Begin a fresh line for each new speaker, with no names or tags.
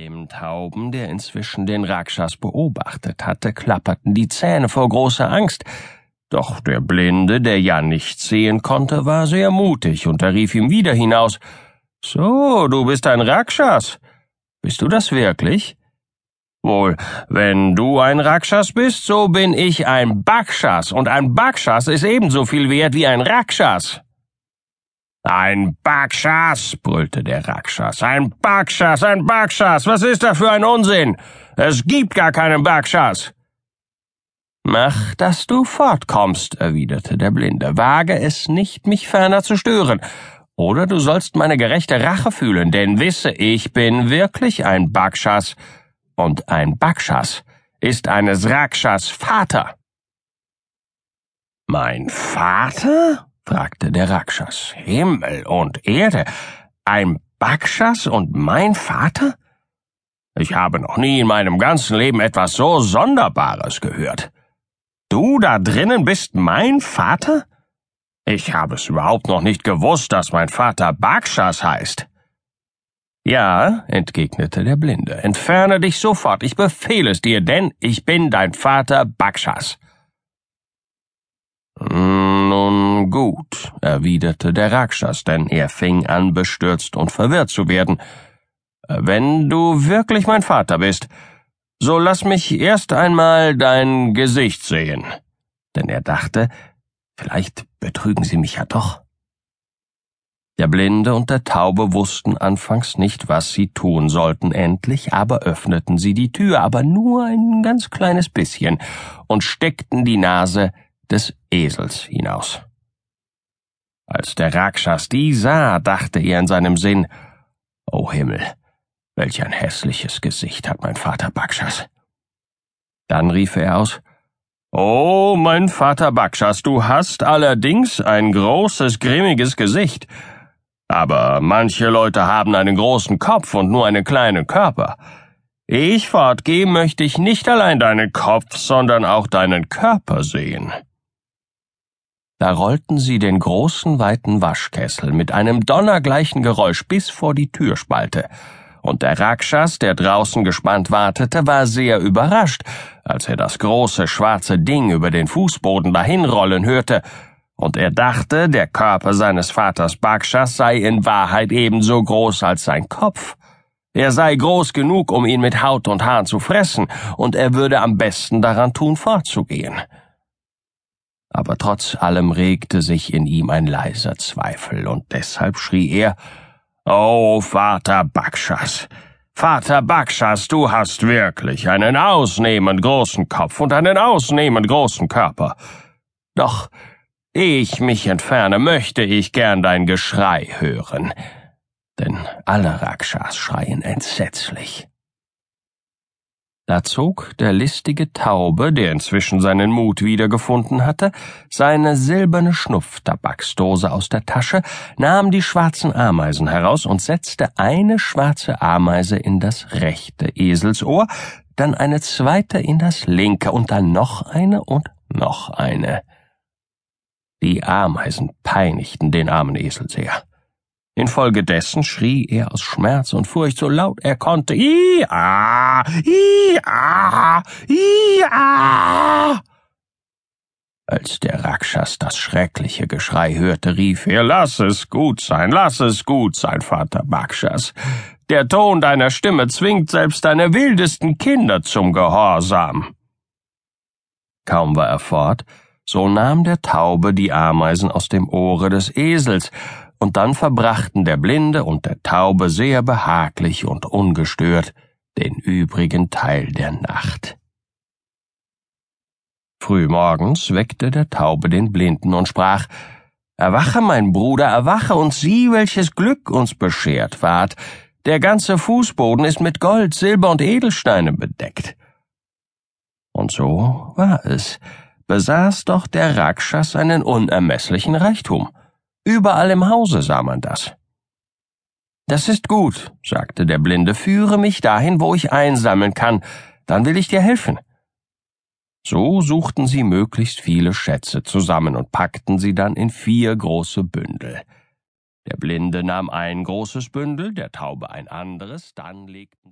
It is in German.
Dem Tauben, der inzwischen den Rakshas beobachtet hatte, klapperten die Zähne vor großer Angst. Doch der Blinde, der ja nichts sehen konnte, war sehr mutig und er rief ihm wieder hinaus. So, du bist ein Rakshas. Bist du das wirklich? Wohl, wenn du ein Rakshas bist, so bin ich ein Bakshas, und ein Bakshas ist ebenso viel wert wie ein Rakshas. Ein Bakshas, brüllte der Rakshas. Ein Bakshas, ein Bakshas. Was ist da für ein Unsinn? Es gibt gar keinen Bakshas. Mach, dass du fortkommst, erwiderte der Blinde. Wage es nicht, mich ferner zu stören. Oder du sollst meine gerechte Rache fühlen, denn wisse, ich bin wirklich ein Bakshas. Und ein Bakshas ist eines Rakshas Vater. Mein Vater? Fragte der Rakshas. Himmel und Erde, ein Bakshas und mein Vater? Ich habe noch nie in meinem ganzen Leben etwas so Sonderbares gehört. Du da drinnen bist mein Vater? Ich habe es überhaupt noch nicht gewusst, dass mein Vater Bakshas heißt. Ja, entgegnete der Blinde, entferne dich sofort, ich befehle es dir, denn ich bin dein Vater Bakshas. Nun gut, erwiderte der Rakshas, denn er fing an, bestürzt und verwirrt zu werden. Wenn du wirklich mein Vater bist, so lass mich erst einmal dein Gesicht sehen. Denn er dachte, vielleicht betrügen sie mich ja doch. Der Blinde und der Taube wussten anfangs nicht, was sie tun sollten, endlich aber öffneten sie die Tür, aber nur ein ganz kleines bisschen, und steckten die Nase des Esels hinaus. Als der Rakshas die sah, dachte er in seinem Sinn, O oh Himmel, welch ein hässliches Gesicht hat mein Vater Bakshas. Dann rief er aus, Oh, mein Vater Bakshas, du hast allerdings ein großes, grimmiges Gesicht. Aber manche Leute haben einen großen Kopf und nur einen kleinen Körper. Ich fortgehe, möchte ich nicht allein deinen Kopf, sondern auch deinen Körper sehen. Da rollten sie den großen, weiten Waschkessel mit einem donnergleichen Geräusch bis vor die Türspalte, und der Rakshas, der draußen gespannt wartete, war sehr überrascht, als er das große schwarze Ding über den Fußboden dahinrollen hörte, und er dachte, der Körper seines Vaters Bakshas sei in Wahrheit ebenso groß als sein Kopf. Er sei groß genug, um ihn mit Haut und Haaren zu fressen, und er würde am besten daran tun, fortzugehen aber trotz allem regte sich in ihm ein leiser Zweifel, und deshalb schrie er Oh, Vater Bakshas, Vater Bakshas, du hast wirklich einen ausnehmend großen Kopf und einen ausnehmend großen Körper. Doch, ehe ich mich entferne, möchte ich gern dein Geschrei hören, denn alle Rakshas schreien entsetzlich. Da zog der listige Taube, der inzwischen seinen Mut wiedergefunden hatte, seine silberne Schnupftabaksdose aus der Tasche, nahm die schwarzen Ameisen heraus und setzte eine schwarze Ameise in das rechte Eselsohr, dann eine zweite in das linke und dann noch eine und noch eine. Die Ameisen peinigten den armen Esel sehr. Infolgedessen schrie er aus Schmerz und Furcht so laut er konnte, Ia, Ia, Ia. Als der Rakshas das schreckliche Geschrei hörte, rief er, Lass es gut sein, lass es gut sein, Vater Bakshas. Der Ton deiner Stimme zwingt selbst deine wildesten Kinder zum Gehorsam. Kaum war er fort, so nahm der Taube die Ameisen aus dem Ohre des Esels und dann verbrachten der Blinde und der Taube sehr behaglich und ungestört den übrigen Teil der Nacht. Frühmorgens weckte der Taube den Blinden und sprach Erwache, mein Bruder, erwache und sieh, welches Glück uns beschert ward. Der ganze Fußboden ist mit Gold, Silber und Edelsteinen bedeckt. Und so war es, besaß doch der Rakshas einen unermesslichen Reichtum. Überall im Hause sah man das. Das ist gut, sagte der Blinde, führe mich dahin, wo ich einsammeln kann, dann will ich dir helfen. So suchten sie möglichst viele Schätze zusammen und packten sie dann in vier große Bündel. Der Blinde nahm ein großes Bündel, der Taube ein anderes, dann legten